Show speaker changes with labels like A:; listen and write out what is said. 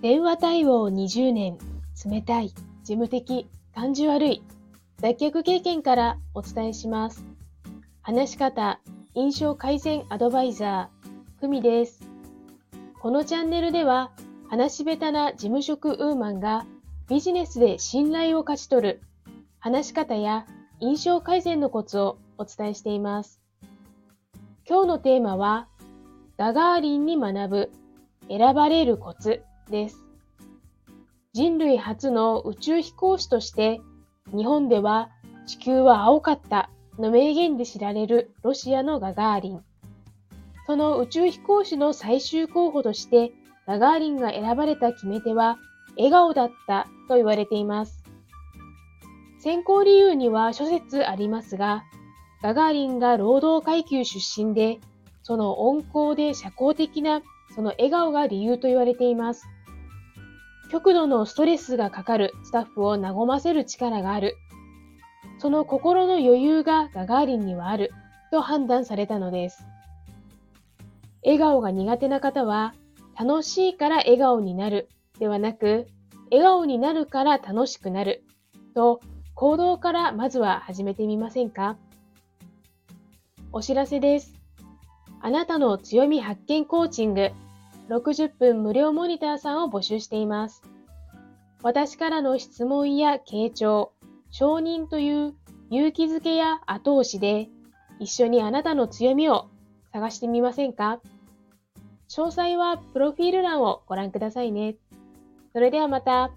A: 電話対応20年、冷たい、事務的、感じ悪い、脱却経験からお伝えします。話し方、印象改善アドバイザー、ふみです。このチャンネルでは、話し下手な事務職ウーマンがビジネスで信頼を勝ち取る話し方や印象改善のコツをお伝えしています。今日のテーマは、ガガーリンに学ぶ選ばれるコツです。人類初の宇宙飛行士として、日本では地球は青かったの名言で知られるロシアのガガーリン。その宇宙飛行士の最終候補として、ガガーリンが選ばれた決め手は、笑顔だったと言われています。選考理由には諸説ありますが、ガガーリンが労働階級出身で、その温厚で社交的なその笑顔が理由と言われています。極度のストレスがかかるスタッフを和ませる力がある。その心の余裕がガガーリンにはあると判断されたのです。笑顔が苦手な方は、楽しいから笑顔になるではなく、笑顔になるから楽しくなると行動からまずは始めてみませんか？お知らせです。あなたの強み発見コーチング60分無料モニターさんを募集しています。私からの質問や傾聴、承認という勇気づけや後押しで一緒にあなたの強みを探してみませんか？詳細はプロフィール欄をご覧くださいね。それではまた。